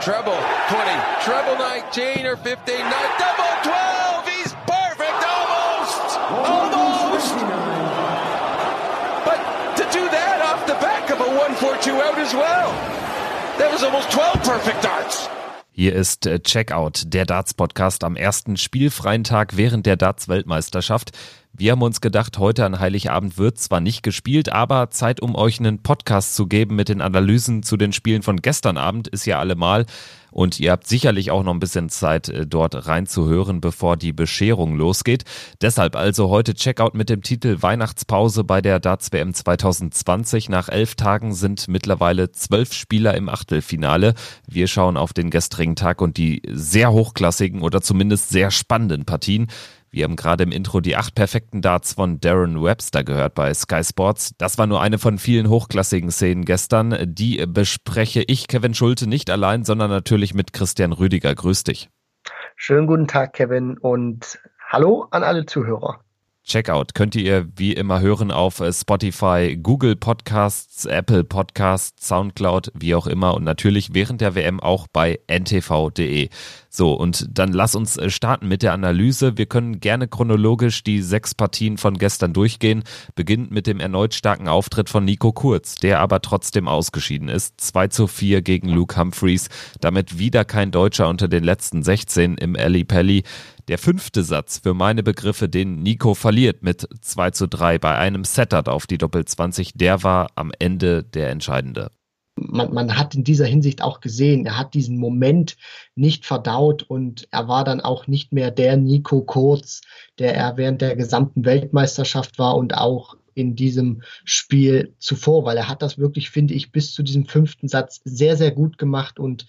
treble 20, treble 19 or 15, not double 12. He's perfect, almost, almost. But to do that off the back of a 1-4-2 out as well, that was almost 12 perfect darts. Hier ist äh, Checkout, der Darts-Podcast am ersten spielfreien Tag während der Darts-Weltmeisterschaft. Wir haben uns gedacht, heute an Heiligabend wird zwar nicht gespielt, aber Zeit, um euch einen Podcast zu geben mit den Analysen zu den Spielen von gestern Abend ist ja allemal. Und ihr habt sicherlich auch noch ein bisschen Zeit, äh, dort reinzuhören, bevor die Bescherung losgeht. Deshalb also heute Checkout mit dem Titel Weihnachtspause bei der Darts WM 2020. Nach elf Tagen sind mittlerweile zwölf Spieler im Achtelfinale. Wir schauen auf den gestrigen Tag und die sehr hochklassigen oder zumindest sehr spannenden Partien. Wir haben gerade im Intro die acht perfekten Darts von Darren Webster gehört bei Sky Sports. Das war nur eine von vielen hochklassigen Szenen gestern. Die bespreche ich, Kevin Schulte, nicht allein, sondern natürlich mit Christian Rüdiger. Grüß dich. Schönen guten Tag, Kevin, und hallo an alle Zuhörer. Checkout könnt ihr wie immer hören auf Spotify, Google Podcasts, Apple Podcasts, Soundcloud, wie auch immer und natürlich während der WM auch bei ntv.de. So, und dann lass uns äh, starten mit der Analyse. Wir können gerne chronologisch die sechs Partien von gestern durchgehen. Beginnt mit dem erneut starken Auftritt von Nico Kurz, der aber trotzdem ausgeschieden ist. 2 zu 4 gegen Luke Humphreys. Damit wieder kein Deutscher unter den letzten 16 im Ali Pelli. Der fünfte Satz für meine Begriffe, den Nico verliert mit 2 zu 3 bei einem Setup auf die Doppel 20, der war am Ende der entscheidende. Man, man hat in dieser Hinsicht auch gesehen, er hat diesen Moment nicht verdaut und er war dann auch nicht mehr der Nico Kurz, der er während der gesamten Weltmeisterschaft war und auch in diesem Spiel zuvor, weil er hat das wirklich, finde ich, bis zu diesem fünften Satz sehr, sehr gut gemacht und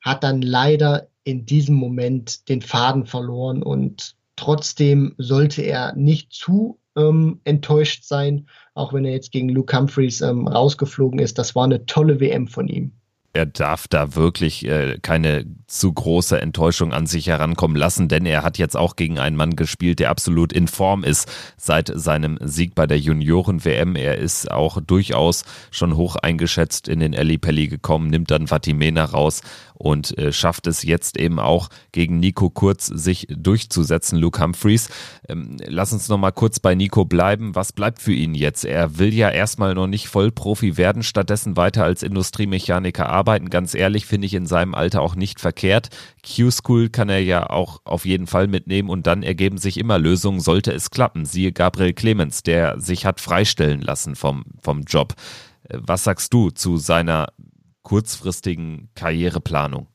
hat dann leider in diesem Moment den Faden verloren und trotzdem sollte er nicht zu ähm, enttäuscht sein, auch wenn er jetzt gegen Luke Humphreys ähm, rausgeflogen ist. Das war eine tolle WM von ihm er darf da wirklich äh, keine zu große Enttäuschung an sich herankommen lassen, denn er hat jetzt auch gegen einen Mann gespielt, der absolut in Form ist seit seinem Sieg bei der Junioren-WM. Er ist auch durchaus schon hoch eingeschätzt in den Pelli gekommen, nimmt dann Vatimena raus und äh, schafft es jetzt eben auch gegen Nico Kurz sich durchzusetzen, Luke Humphreys. Ähm, lass uns noch mal kurz bei Nico bleiben. Was bleibt für ihn jetzt? Er will ja erstmal noch nicht Vollprofi werden, stattdessen weiter als Industriemechaniker arbeiten arbeiten, ganz ehrlich, finde ich in seinem Alter auch nicht verkehrt. Q-School kann er ja auch auf jeden Fall mitnehmen und dann ergeben sich immer Lösungen, sollte es klappen. Siehe Gabriel Clemens, der sich hat freistellen lassen vom, vom Job. Äh, was sagst du zu seiner kurzfristigen Karriereplanung?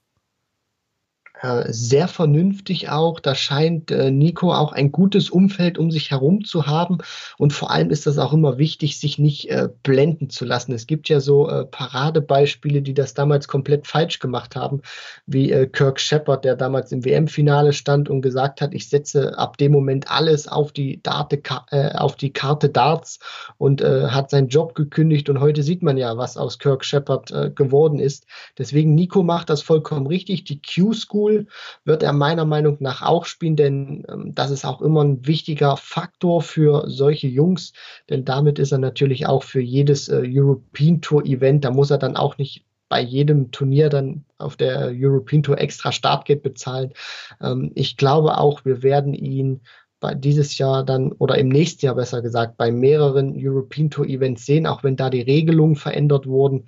Äh, sehr vernünftig auch. Da scheint äh, Nico auch ein gutes Umfeld um sich herum zu haben. Und vor allem ist das auch immer wichtig, sich nicht äh, blenden zu lassen. Es gibt ja so Paradebeispiele, die das damals komplett falsch gemacht haben, wie Kirk Shepard, der damals im WM-Finale stand und gesagt hat, ich setze ab dem Moment alles auf die, Date, auf die Karte Darts und hat seinen Job gekündigt. Und heute sieht man ja, was aus Kirk Shepard geworden ist. Deswegen, Nico macht das vollkommen richtig. Die Q-School wird er meiner Meinung nach auch spielen, denn ähm, das ist auch immer ein wichtiger Faktor für solche Jungs, denn damit ist er natürlich auch für jedes äh, European Tour Event, da muss er dann auch nicht bei jedem Turnier dann auf der European Tour extra Startgeld bezahlen. Ähm, ich glaube auch, wir werden ihn dieses Jahr dann oder im nächsten Jahr besser gesagt bei mehreren European Tour Events sehen, auch wenn da die Regelungen verändert wurden.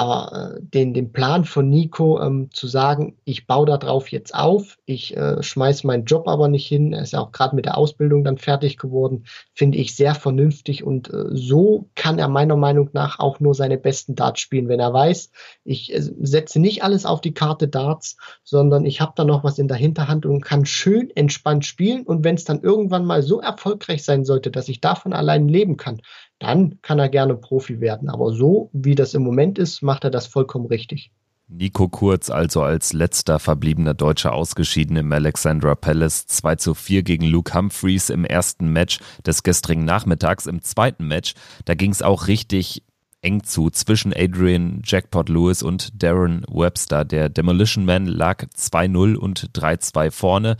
Aber äh, den, den Plan von Nico ähm, zu sagen, ich baue darauf jetzt auf, ich äh, schmeiße meinen Job aber nicht hin, er ist ja auch gerade mit der Ausbildung dann fertig geworden, finde ich sehr vernünftig und äh, so kann er meiner Meinung nach auch nur seine besten Darts spielen, wenn er weiß, ich äh, setze nicht alles auf die Karte Darts, sondern ich habe da noch was in der Hinterhand und kann schön entspannt spielen. Und wenn es dann irgendwann mal so erfolgreich sein sollte, dass ich davon allein leben kann, dann kann er gerne Profi werden. Aber so wie das im Moment ist, macht er das vollkommen richtig. Nico Kurz also als letzter verbliebener Deutscher ausgeschieden im Alexandra Palace 2 zu 4 gegen Luke Humphreys im ersten Match des gestrigen Nachmittags. Im zweiten Match, da ging es auch richtig eng zu zwischen Adrian Jackpot Lewis und Darren Webster. Der Demolition Man lag 2-0 und 3-2 vorne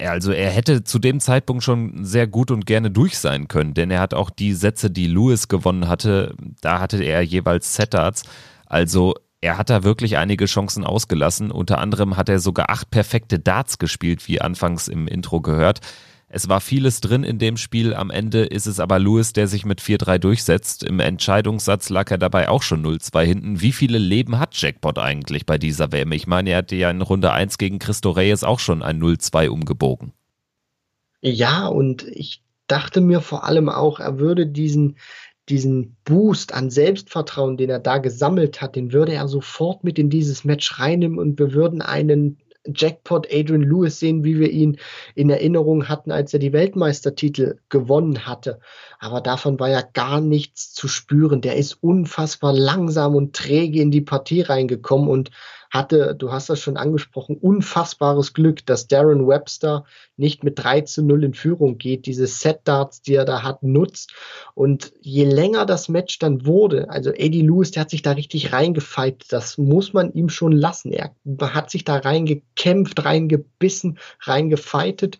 also er hätte zu dem Zeitpunkt schon sehr gut und gerne durch sein können, denn er hat auch die Sätze, die Lewis gewonnen hatte, da hatte er jeweils Setards. Also er hat da wirklich einige Chancen ausgelassen. Unter anderem hat er sogar acht perfekte Darts gespielt, wie anfangs im Intro gehört. Es war vieles drin in dem Spiel. Am Ende ist es aber Lewis, der sich mit 4-3 durchsetzt. Im Entscheidungssatz lag er dabei auch schon 0-2 hinten. Wie viele Leben hat Jackpot eigentlich bei dieser WM? Ich meine, er hatte ja in Runde 1 gegen Christo Reyes auch schon ein 0-2 umgebogen. Ja, und ich dachte mir vor allem auch, er würde diesen, diesen Boost an Selbstvertrauen, den er da gesammelt hat, den würde er sofort mit in dieses Match reinnehmen und wir würden einen Jackpot Adrian Lewis sehen, wie wir ihn in Erinnerung hatten, als er die Weltmeistertitel gewonnen hatte. Aber davon war ja gar nichts zu spüren. Der ist unfassbar langsam und träge in die Partie reingekommen und hatte, du hast das schon angesprochen, unfassbares Glück, dass Darren Webster nicht mit 3 zu 0 in Führung geht, diese Set-Darts, die er da hat, nutzt. Und je länger das Match dann wurde, also Eddie Lewis, der hat sich da richtig reingefeit, das muss man ihm schon lassen. Er hat sich da reingekämpft, reingebissen, reingefeitet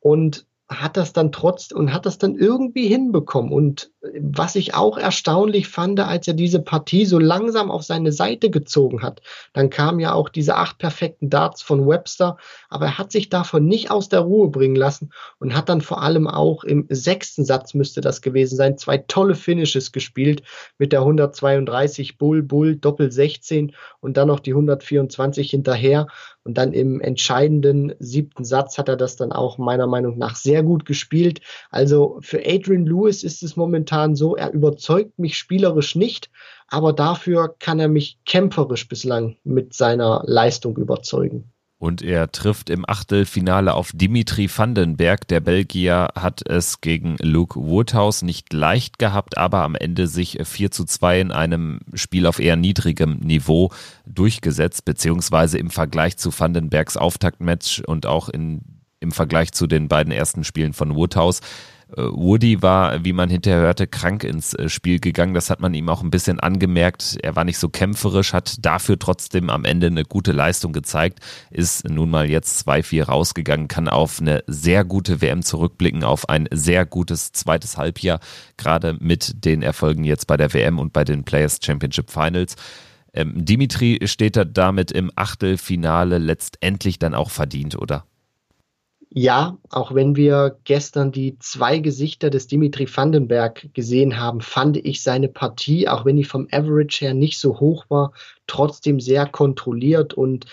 und hat das dann trotz und hat das dann irgendwie hinbekommen. Und was ich auch erstaunlich fand, als er diese Partie so langsam auf seine Seite gezogen hat, dann kamen ja auch diese acht perfekten Darts von Webster, aber er hat sich davon nicht aus der Ruhe bringen lassen und hat dann vor allem auch im sechsten Satz müsste das gewesen sein, zwei tolle Finishes gespielt mit der 132 Bull Bull Doppel 16 und dann noch die 124 hinterher und dann im entscheidenden siebten Satz hat er das dann auch meiner Meinung nach sehr gut gespielt. Also für Adrian Lewis ist es momentan so, er überzeugt mich spielerisch nicht, aber dafür kann er mich kämpferisch bislang mit seiner Leistung überzeugen. Und er trifft im Achtelfinale auf Dimitri Vandenberg. Der Belgier hat es gegen Luke Woodhouse nicht leicht gehabt, aber am Ende sich 4 zu 2 in einem Spiel auf eher niedrigem Niveau durchgesetzt, beziehungsweise im Vergleich zu Vandenbergs Auftaktmatch und auch in, im Vergleich zu den beiden ersten Spielen von Woodhouse Woody war, wie man hinterher hörte, krank ins äh, Spiel gegangen. Das hat man ihm auch ein bisschen angemerkt. Er war nicht so kämpferisch, hat dafür trotzdem am Ende eine gute Leistung gezeigt, ist nun mal jetzt 2-4 rausgegangen, kann auf eine sehr gute WM zurückblicken, auf ein sehr gutes zweites Halbjahr, gerade mit den Erfolgen jetzt bei der WM und bei den Players Championship Finals. Ähm, Dimitri steht da damit im Achtelfinale letztendlich dann auch verdient, oder? Ja, auch wenn wir gestern die zwei Gesichter des Dimitri Vandenberg gesehen haben, fand ich seine Partie, auch wenn die vom Average her nicht so hoch war, trotzdem sehr kontrolliert und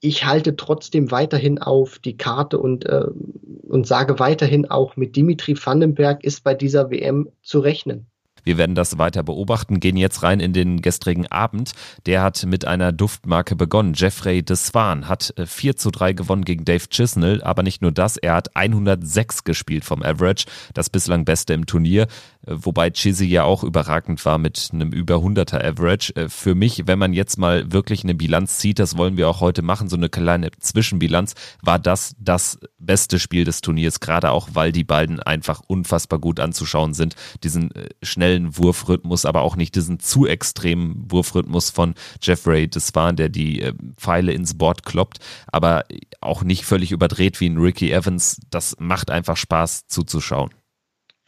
ich halte trotzdem weiterhin auf die Karte und, äh, und sage weiterhin auch mit Dimitri Vandenberg ist bei dieser WM zu rechnen. Wir werden das weiter beobachten, gehen jetzt rein in den gestrigen Abend. Der hat mit einer Duftmarke begonnen. Jeffrey de Swan hat 4 äh, zu 3 gewonnen gegen Dave Chisnell, aber nicht nur das, er hat 106 gespielt vom Average, das bislang beste im Turnier, äh, wobei Chizzy ja auch überragend war mit einem über 100er Average. Äh, für mich, wenn man jetzt mal wirklich eine Bilanz zieht, das wollen wir auch heute machen, so eine kleine Zwischenbilanz, war das das beste Spiel des Turniers, gerade auch, weil die beiden einfach unfassbar gut anzuschauen sind. Diesen schnellen schnellen Wurfrhythmus, aber auch nicht diesen zu extremen Wurfrhythmus von Jeffrey Desvan, der die äh, Pfeile ins Board kloppt, aber auch nicht völlig überdreht wie ein Ricky Evans. Das macht einfach Spaß zuzuschauen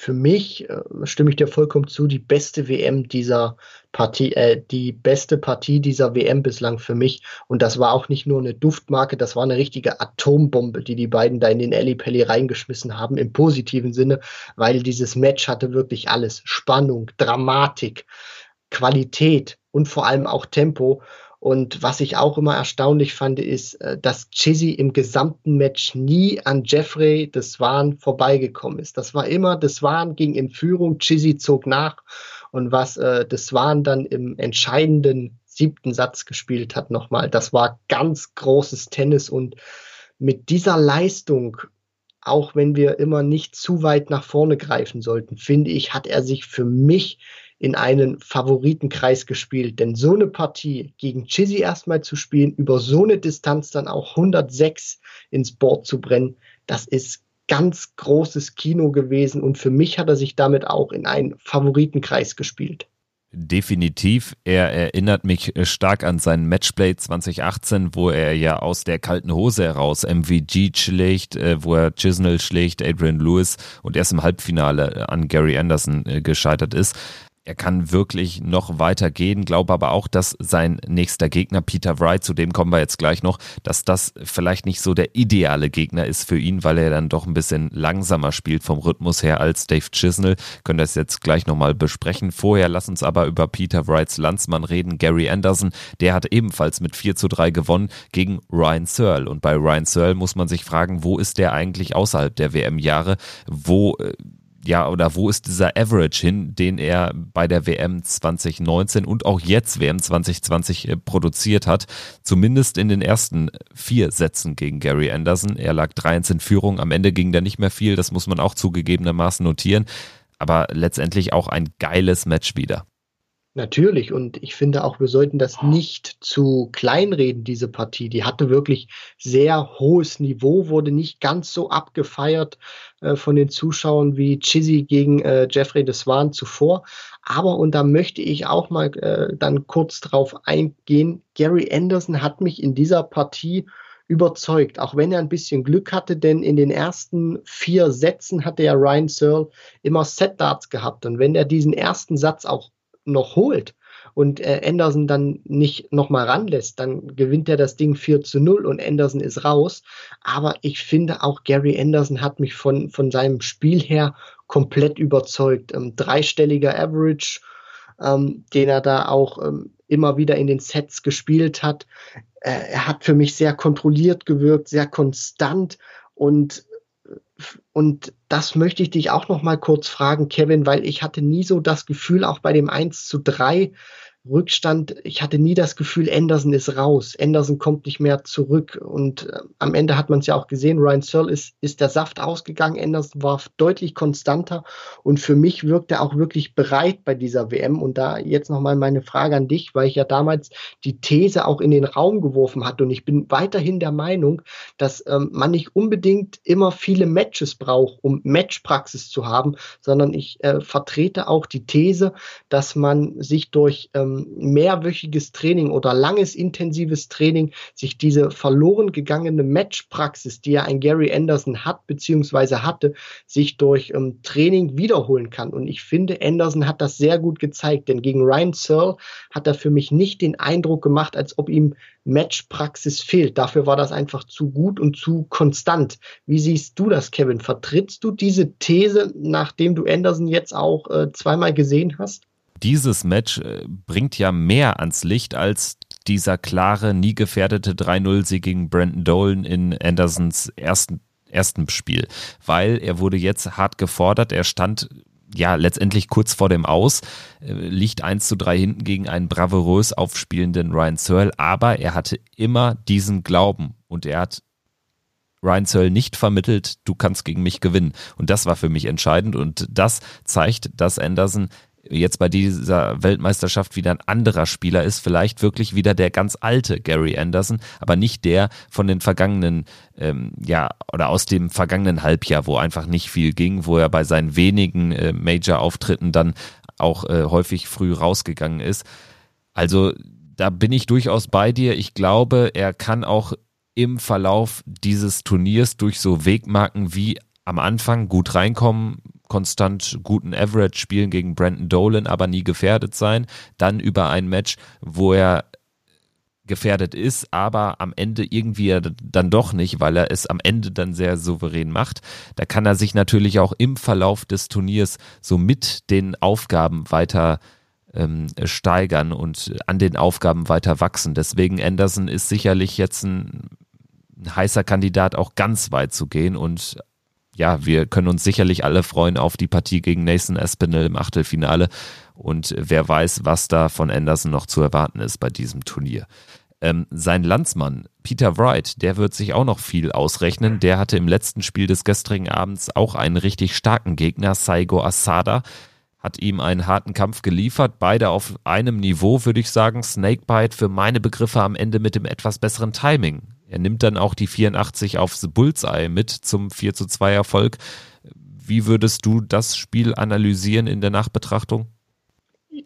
für mich, äh, stimme ich dir vollkommen zu, die beste WM dieser Partie, äh, die beste Partie dieser WM bislang für mich. Und das war auch nicht nur eine Duftmarke, das war eine richtige Atombombe, die die beiden da in den Ellie Pelli reingeschmissen haben, im positiven Sinne, weil dieses Match hatte wirklich alles. Spannung, Dramatik, Qualität und vor allem auch Tempo. Und was ich auch immer erstaunlich fand, ist, äh, dass Chizzy im gesamten Match nie an Jeffrey Deswan vorbeigekommen ist. Das war immer, Deswan ging in Führung, Chizzy zog nach. Und was äh, Deswan dann im entscheidenden siebten Satz gespielt hat nochmal, das war ganz großes Tennis. Und mit dieser Leistung auch wenn wir immer nicht zu weit nach vorne greifen sollten, finde ich, hat er sich für mich in einen Favoritenkreis gespielt. Denn so eine Partie gegen Chizzy erstmal zu spielen, über so eine Distanz dann auch 106 ins Board zu brennen, das ist ganz großes Kino gewesen und für mich hat er sich damit auch in einen Favoritenkreis gespielt. Definitiv. Er erinnert mich stark an sein Matchplay 2018, wo er ja aus der kalten Hose heraus MVG schlägt, äh, wo er Chisnell schlägt, Adrian Lewis und erst im Halbfinale an Gary Anderson äh, gescheitert ist er kann wirklich noch weiter gehen, glaube aber auch, dass sein nächster Gegner, Peter Wright, zu dem kommen wir jetzt gleich noch, dass das vielleicht nicht so der ideale Gegner ist für ihn, weil er dann doch ein bisschen langsamer spielt vom Rhythmus her als Dave Chisnell. Können das jetzt gleich nochmal besprechen. Vorher lass uns aber über Peter Wrights Landsmann reden, Gary Anderson. Der hat ebenfalls mit 4 zu 3 gewonnen gegen Ryan Searle. Und bei Ryan Searle muss man sich fragen, wo ist der eigentlich außerhalb der WM-Jahre? Wo äh, ja, oder wo ist dieser Average hin, den er bei der WM 2019 und auch jetzt WM 2020 äh, produziert hat? Zumindest in den ersten vier Sätzen gegen Gary Anderson. Er lag 3-1 in Führung. Am Ende ging da nicht mehr viel. Das muss man auch zugegebenermaßen notieren. Aber letztendlich auch ein geiles Match wieder. Natürlich, und ich finde auch, wir sollten das nicht zu kleinreden, diese Partie. Die hatte wirklich sehr hohes Niveau, wurde nicht ganz so abgefeiert äh, von den Zuschauern wie Chizzy gegen äh, Jeffrey Deswan zuvor. Aber, und da möchte ich auch mal äh, dann kurz drauf eingehen, Gary Anderson hat mich in dieser Partie überzeugt, auch wenn er ein bisschen Glück hatte, denn in den ersten vier Sätzen hatte ja Ryan Searle immer Set Darts gehabt. Und wenn er diesen ersten Satz auch noch holt und äh, Anderson dann nicht nochmal ranlässt, dann gewinnt er das Ding 4 zu 0 und Anderson ist raus. Aber ich finde auch Gary Anderson hat mich von, von seinem Spiel her komplett überzeugt. Ähm, dreistelliger Average, ähm, den er da auch ähm, immer wieder in den Sets gespielt hat. Äh, er hat für mich sehr kontrolliert gewirkt, sehr konstant und und das möchte ich dich auch noch mal kurz fragen, Kevin, weil ich hatte nie so das Gefühl, auch bei dem 1 zu 3, Rückstand, ich hatte nie das Gefühl, Anderson ist raus. Anderson kommt nicht mehr zurück. Und äh, am Ende hat man es ja auch gesehen, Ryan Searle ist, ist der Saft ausgegangen. Anderson war deutlich konstanter. Und für mich wirkt er auch wirklich bereit bei dieser WM. Und da jetzt nochmal meine Frage an dich, weil ich ja damals die These auch in den Raum geworfen hatte. Und ich bin weiterhin der Meinung, dass ähm, man nicht unbedingt immer viele Matches braucht, um Matchpraxis zu haben, sondern ich äh, vertrete auch die These, dass man sich durch ähm, mehrwöchiges Training oder langes intensives Training sich diese verloren gegangene Matchpraxis, die ja ein Gary Anderson hat bzw. hatte, sich durch ähm, Training wiederholen kann. Und ich finde, Anderson hat das sehr gut gezeigt, denn gegen Ryan Searle hat er für mich nicht den Eindruck gemacht, als ob ihm Matchpraxis fehlt. Dafür war das einfach zu gut und zu konstant. Wie siehst du das, Kevin? Vertrittst du diese These, nachdem du Anderson jetzt auch äh, zweimal gesehen hast? Dieses Match äh, bringt ja mehr ans Licht als dieser klare, nie gefährdete 3-0-Sieg gegen Brandon Dolan in Andersons ersten, ersten Spiel, weil er wurde jetzt hart gefordert, er stand ja, letztendlich kurz vor dem Aus, äh, liegt 1 zu 3 hinten gegen einen bravourös aufspielenden Ryan Searle, aber er hatte immer diesen Glauben und er hat Ryan Searle nicht vermittelt, du kannst gegen mich gewinnen. Und das war für mich entscheidend. Und das zeigt, dass Anderson jetzt bei dieser Weltmeisterschaft wieder ein anderer Spieler ist, vielleicht wirklich wieder der ganz alte Gary Anderson, aber nicht der von den vergangenen, ähm, ja, oder aus dem vergangenen Halbjahr, wo einfach nicht viel ging, wo er bei seinen wenigen äh, Major-Auftritten dann auch äh, häufig früh rausgegangen ist. Also da bin ich durchaus bei dir. Ich glaube, er kann auch im Verlauf dieses Turniers durch so Wegmarken wie am Anfang gut reinkommen, konstant guten Average spielen gegen Brandon Dolan, aber nie gefährdet sein. Dann über ein Match, wo er gefährdet ist, aber am Ende irgendwie dann doch nicht, weil er es am Ende dann sehr souverän macht. Da kann er sich natürlich auch im Verlauf des Turniers so mit den Aufgaben weiter ähm, steigern und an den Aufgaben weiter wachsen. Deswegen Anderson ist sicherlich jetzt ein, ein heißer Kandidat, auch ganz weit zu gehen und ja, wir können uns sicherlich alle freuen auf die Partie gegen Nathan Espinel im Achtelfinale. Und wer weiß, was da von Anderson noch zu erwarten ist bei diesem Turnier. Ähm, sein Landsmann Peter Wright, der wird sich auch noch viel ausrechnen. Der hatte im letzten Spiel des gestrigen Abends auch einen richtig starken Gegner, Saigo Asada. Hat ihm einen harten Kampf geliefert, beide auf einem Niveau, würde ich sagen. Snakebite für meine Begriffe am Ende mit dem etwas besseren Timing. Er nimmt dann auch die 84 aufs Bullseye mit zum 4 zu 2 Erfolg. Wie würdest du das Spiel analysieren in der Nachbetrachtung?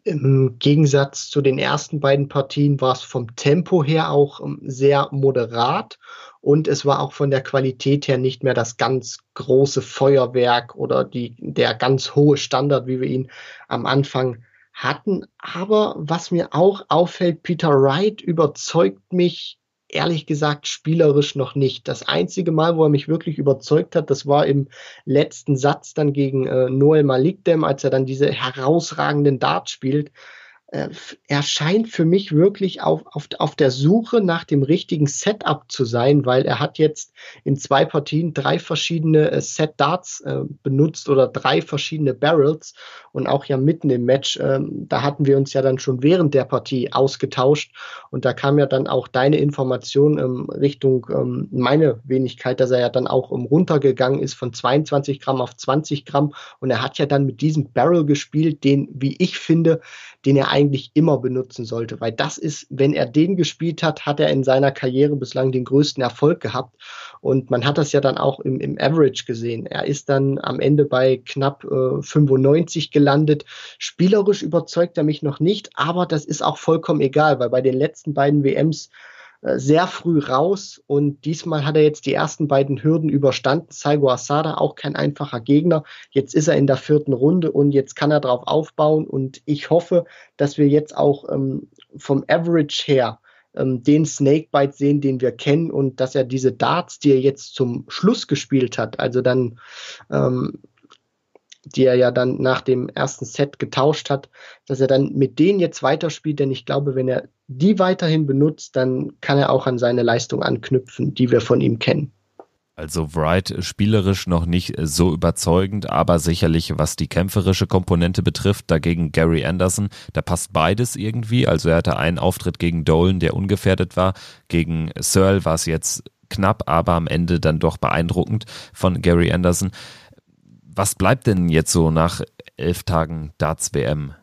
Im Gegensatz zu den ersten beiden Partien war es vom Tempo her auch ähm, sehr moderat und es war auch von der Qualität her nicht mehr das ganz große Feuerwerk oder die, der ganz hohe Standard, wie wir ihn am Anfang hatten. Aber was mir auch auffällt, Peter Wright überzeugt mich ehrlich gesagt spielerisch noch nicht. Das einzige Mal, wo er mich wirklich überzeugt hat, das war im letzten Satz dann gegen äh, Noel Malikdem, als er dann diese herausragenden Darts spielt. Äh, er scheint für mich wirklich auf, auf, auf der Suche nach dem richtigen Setup zu sein, weil er hat jetzt in zwei Partien drei verschiedene äh, Set Darts äh, benutzt oder drei verschiedene Barrels und auch ja mitten im Match, ähm, da hatten wir uns ja dann schon während der Partie ausgetauscht und da kam ja dann auch deine Information ähm, Richtung ähm, meine Wenigkeit, dass er ja dann auch um, runtergegangen ist von 22 Gramm auf 20 Gramm und er hat ja dann mit diesem Barrel gespielt, den, wie ich finde, den er eigentlich immer benutzen sollte, weil das ist, wenn er den gespielt hat, hat er in seiner Karriere bislang den größten Erfolg gehabt. Und man hat das ja dann auch im, im Average gesehen. Er ist dann am Ende bei knapp äh, 95 gelandet. Spielerisch überzeugt er mich noch nicht, aber das ist auch vollkommen egal, weil bei den letzten beiden WMs sehr früh raus und diesmal hat er jetzt die ersten beiden Hürden überstanden. Saigo Asada, auch kein einfacher Gegner. Jetzt ist er in der vierten Runde und jetzt kann er darauf aufbauen und ich hoffe, dass wir jetzt auch ähm, vom Average her ähm, den Snakebite sehen, den wir kennen und dass er diese Darts, die er jetzt zum Schluss gespielt hat, also dann ähm, die er ja dann nach dem ersten Set getauscht hat, dass er dann mit denen jetzt weiterspielt, denn ich glaube, wenn er die weiterhin benutzt, dann kann er auch an seine Leistung anknüpfen, die wir von ihm kennen. Also Wright spielerisch noch nicht so überzeugend, aber sicherlich was die kämpferische Komponente betrifft, dagegen Gary Anderson, da passt beides irgendwie. Also er hatte einen Auftritt gegen Dolan, der ungefährdet war. Gegen Searle war es jetzt knapp, aber am Ende dann doch beeindruckend von Gary Anderson was bleibt denn jetzt so nach elf Tagen Darts WM?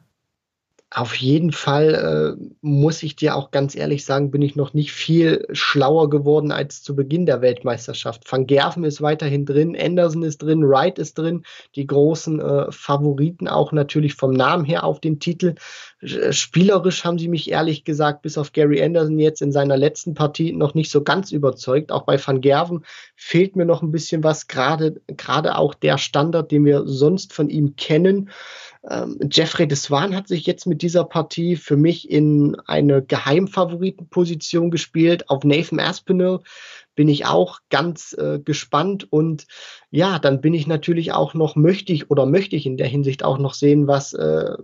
Auf jeden Fall äh, muss ich dir auch ganz ehrlich sagen, bin ich noch nicht viel schlauer geworden als zu Beginn der Weltmeisterschaft. Van Gerven ist weiterhin drin, Anderson ist drin, Wright ist drin, die großen äh, Favoriten auch natürlich vom Namen her auf den Titel. Äh, spielerisch haben sie mich ehrlich gesagt bis auf Gary Anderson jetzt in seiner letzten Partie noch nicht so ganz überzeugt. Auch bei Van Gerven fehlt mir noch ein bisschen was, gerade gerade auch der Standard, den wir sonst von ihm kennen. Ähm, Jeffrey de Swan hat sich jetzt mit dieser Partie für mich in eine Geheimfavoritenposition gespielt. Auf Nathan Aspinall bin ich auch ganz äh, gespannt und ja, dann bin ich natürlich auch noch möchte ich oder möchte ich in der Hinsicht auch noch sehen, was äh,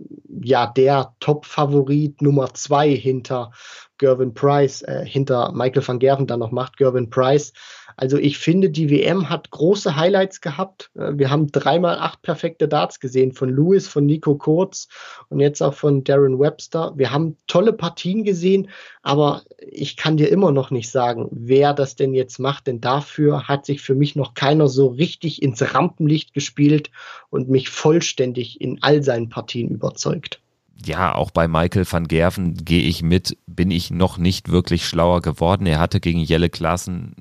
ja der Top-Favorit Nummer zwei hinter Gervin Price, äh, hinter Michael van Gerven dann noch macht, Gervin Price. Also ich finde, die WM hat große Highlights gehabt. Äh, wir haben dreimal acht perfekte Darts gesehen von Lewis, von Nico Kurz und jetzt auch von Darren Webster. Wir haben tolle Partien gesehen, aber ich kann dir immer noch nicht sagen, wer das denn jetzt macht, denn dafür hat sich für mich noch keiner so richtig ins Rampenlicht gespielt und mich vollständig in all seinen Partien überzeugt ja, auch bei Michael van Gerven gehe ich mit, bin ich noch nicht wirklich schlauer geworden. Er hatte gegen Jelle Klaassen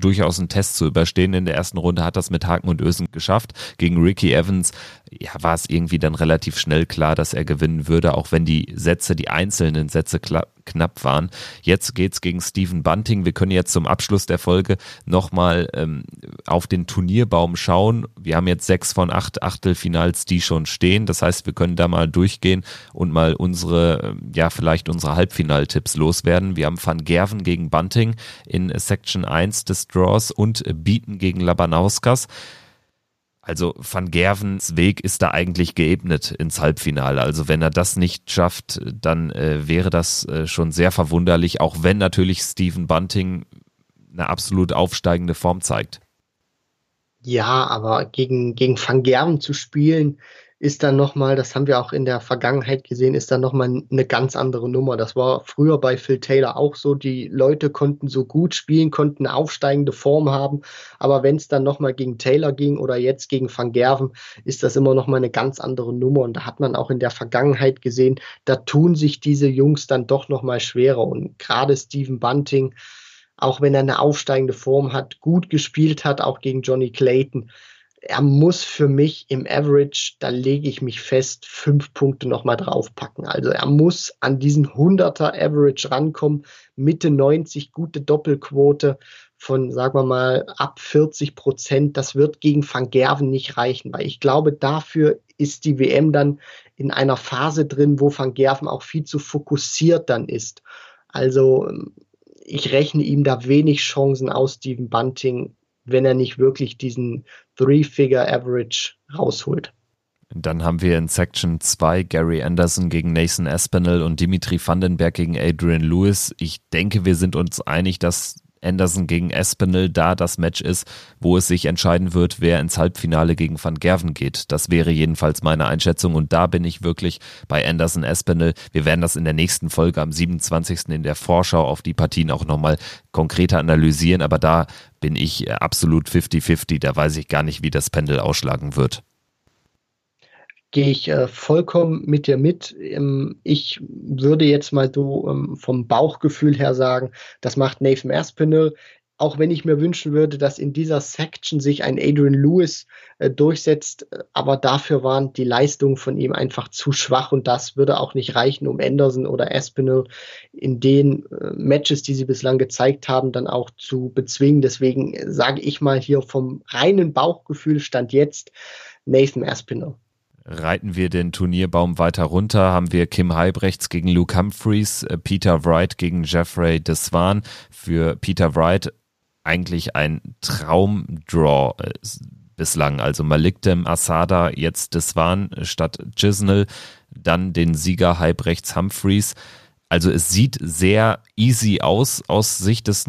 durchaus einen Test zu überstehen. In der ersten Runde hat das mit Haken und Ösen geschafft. Gegen Ricky Evans ja, war es irgendwie dann relativ schnell klar, dass er gewinnen würde, auch wenn die Sätze, die einzelnen Sätze knapp waren. Jetzt geht's gegen Stephen Bunting. Wir können jetzt zum Abschluss der Folge nochmal ähm, auf den Turnierbaum schauen. Wir haben jetzt sechs von acht Achtelfinals, die schon stehen. Das heißt, wir können da mal durchgehen und mal unsere, ja, vielleicht unsere Halbfinaltipps loswerden. Wir haben Van Gerven gegen Bunting in Section 1 des Draws und Beaton gegen Labanauskas. Also Van Gervens Weg ist da eigentlich geebnet ins Halbfinale. Also wenn er das nicht schafft, dann äh, wäre das äh, schon sehr verwunderlich, auch wenn natürlich Stephen Bunting eine absolut aufsteigende Form zeigt. Ja, aber gegen, gegen Van Gerven zu spielen, ist dann nochmal, das haben wir auch in der Vergangenheit gesehen, ist dann nochmal eine ganz andere Nummer. Das war früher bei Phil Taylor auch so. Die Leute konnten so gut spielen, konnten eine aufsteigende Form haben. Aber wenn es dann nochmal gegen Taylor ging oder jetzt gegen Van Gerven, ist das immer nochmal eine ganz andere Nummer. Und da hat man auch in der Vergangenheit gesehen, da tun sich diese Jungs dann doch nochmal schwerer. Und gerade Stephen Bunting, auch wenn er eine aufsteigende Form hat, gut gespielt hat, auch gegen Johnny Clayton, er muss für mich im Average, da lege ich mich fest, fünf Punkte nochmal draufpacken. Also er muss an diesen 100er Average rankommen, Mitte 90, gute Doppelquote. von, sagen wir mal, ab 40 Prozent, das wird gegen Van Gerven nicht reichen, weil ich glaube, dafür ist die WM dann in einer Phase drin, wo Van Gerven auch viel zu fokussiert dann ist. Also ähm, ich rechne ihm da wenig Chancen aus, Steven Bunting, wenn er nicht wirklich diesen Three-Figure-Average rausholt. Dann haben wir in Section 2 Gary Anderson gegen Nathan Aspinall und Dimitri Vandenberg gegen Adrian Lewis. Ich denke, wir sind uns einig, dass Anderson gegen Espinel da das Match ist, wo es sich entscheiden wird, wer ins Halbfinale gegen Van Gerven geht. Das wäre jedenfalls meine Einschätzung und da bin ich wirklich bei Anderson Espinel. Wir werden das in der nächsten Folge am 27. in der Vorschau auf die Partien auch nochmal konkreter analysieren, aber da bin ich absolut 50-50. Da weiß ich gar nicht, wie das Pendel ausschlagen wird gehe ich äh, vollkommen mit dir mit. Ähm, ich würde jetzt mal so ähm, vom Bauchgefühl her sagen, das macht Nathan Aspinall. Auch wenn ich mir wünschen würde, dass in dieser Section sich ein Adrian Lewis äh, durchsetzt, äh, aber dafür waren die Leistungen von ihm einfach zu schwach und das würde auch nicht reichen, um Anderson oder Aspinall in den äh, Matches, die sie bislang gezeigt haben, dann auch zu bezwingen. Deswegen äh, sage ich mal hier vom reinen Bauchgefühl stand jetzt Nathan Aspinall. Reiten wir den Turnierbaum weiter runter, haben wir Kim Heibrechts gegen Luke Humphreys, äh, Peter Wright gegen Jeffrey Deswan. Für Peter Wright eigentlich ein Traumdraw äh, bislang. Also Malik Dem Asada, jetzt Deswan statt Gisnell, dann den Sieger Heibrechts Humphreys. Also es sieht sehr easy aus aus Sicht des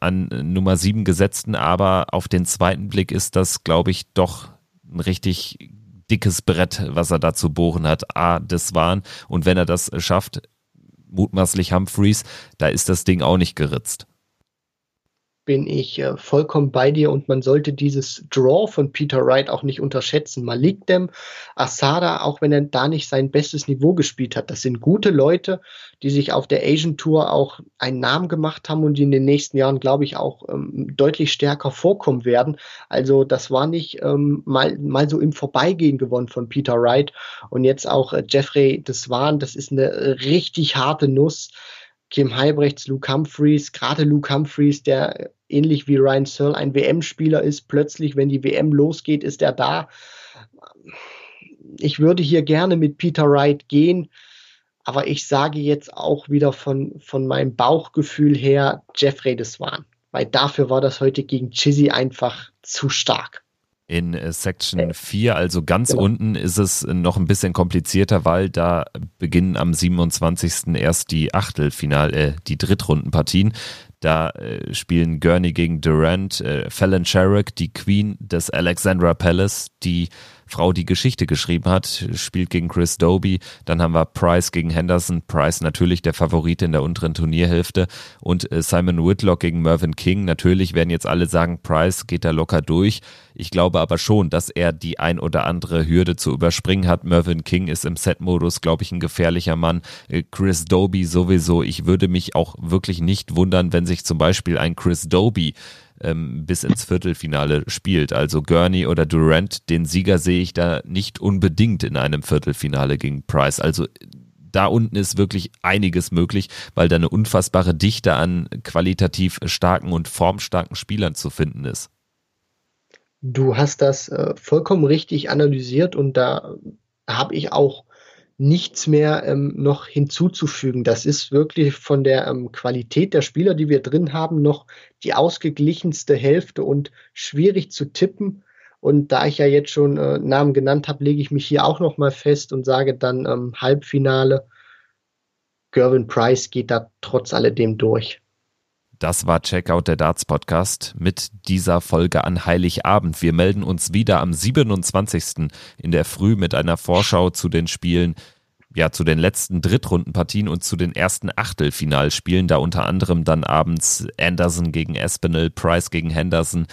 an Nummer 7 gesetzten, aber auf den zweiten Blick ist das, glaube ich, doch ein richtig dickes Brett, was er da zu bohren hat. A, das waren. Und wenn er das schafft, mutmaßlich Humphreys, da ist das Ding auch nicht geritzt bin ich äh, vollkommen bei dir und man sollte dieses Draw von Peter Wright auch nicht unterschätzen. Malik Dem, Asada, auch wenn er da nicht sein bestes Niveau gespielt hat, das sind gute Leute, die sich auf der Asian Tour auch einen Namen gemacht haben und die in den nächsten Jahren, glaube ich, auch ähm, deutlich stärker vorkommen werden. Also das war nicht ähm, mal, mal so im Vorbeigehen gewonnen von Peter Wright und jetzt auch äh, Jeffrey Deswan, das ist eine richtig harte Nuss. Kim Heibrechts, Luke Humphreys, gerade Luke Humphreys, der ähnlich wie Ryan Searle ein WM-Spieler ist, plötzlich, wenn die WM losgeht, ist er da. Ich würde hier gerne mit Peter Wright gehen, aber ich sage jetzt auch wieder von, von meinem Bauchgefühl her Jeffrey Deswan, weil dafür war das heute gegen Chizzy einfach zu stark. In äh, Section 4, also ganz genau. unten, ist es noch ein bisschen komplizierter, weil da beginnen am 27. erst die Achtelfinal, äh, die Drittrundenpartien. Da äh, spielen Gurney gegen Durant, äh, Fallon Sherrick, die Queen des Alexandra Palace, die Frau, die Geschichte geschrieben hat, spielt gegen Chris Doby. Dann haben wir Price gegen Henderson. Price natürlich der Favorit in der unteren Turnierhälfte. Und äh, Simon Whitlock gegen Mervyn King. Natürlich werden jetzt alle sagen, Price geht da locker durch. Ich glaube aber schon, dass er die ein oder andere Hürde zu überspringen hat. Mervyn King ist im Set-Modus, glaube ich, ein gefährlicher Mann. Äh, Chris Doby sowieso. Ich würde mich auch wirklich nicht wundern, wenn sich zum Beispiel ein Chris Doby ähm, bis ins Viertelfinale spielt. Also Gurney oder Durant, den Sieger sehe ich da nicht unbedingt in einem Viertelfinale gegen Price. Also da unten ist wirklich einiges möglich, weil da eine unfassbare Dichte an qualitativ starken und formstarken Spielern zu finden ist. Du hast das äh, vollkommen richtig analysiert und da habe ich auch nichts mehr ähm, noch hinzuzufügen. Das ist wirklich von der ähm, Qualität der Spieler, die wir drin haben, noch die ausgeglichenste Hälfte und schwierig zu tippen. Und da ich ja jetzt schon äh, Namen genannt habe, lege ich mich hier auch noch mal fest und sage dann ähm, Halbfinale. Gervin Price geht da trotz alledem durch. Das war Checkout der Darts Podcast mit dieser Folge an Heiligabend. Wir melden uns wieder am 27. in der Früh mit einer Vorschau zu den Spielen ja, zu den letzten Drittrundenpartien und zu den ersten Achtelfinalspielen, da unter anderem dann abends Anderson gegen Espinel, Price gegen Henderson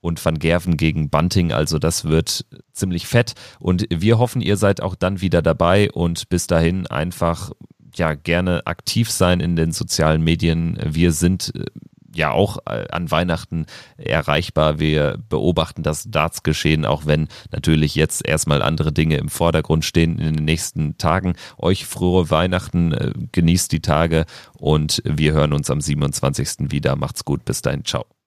und Van Gerven gegen Bunting. Also das wird ziemlich fett und wir hoffen, ihr seid auch dann wieder dabei und bis dahin einfach ja gerne aktiv sein in den sozialen Medien. Wir sind äh, ja auch äh, an Weihnachten erreichbar. Wir beobachten das Darts-Geschehen, auch wenn natürlich jetzt erstmal andere Dinge im Vordergrund stehen in den nächsten Tagen. Euch frohe Weihnachten, äh, genießt die Tage und wir hören uns am 27. wieder. Macht's gut, bis dahin, ciao.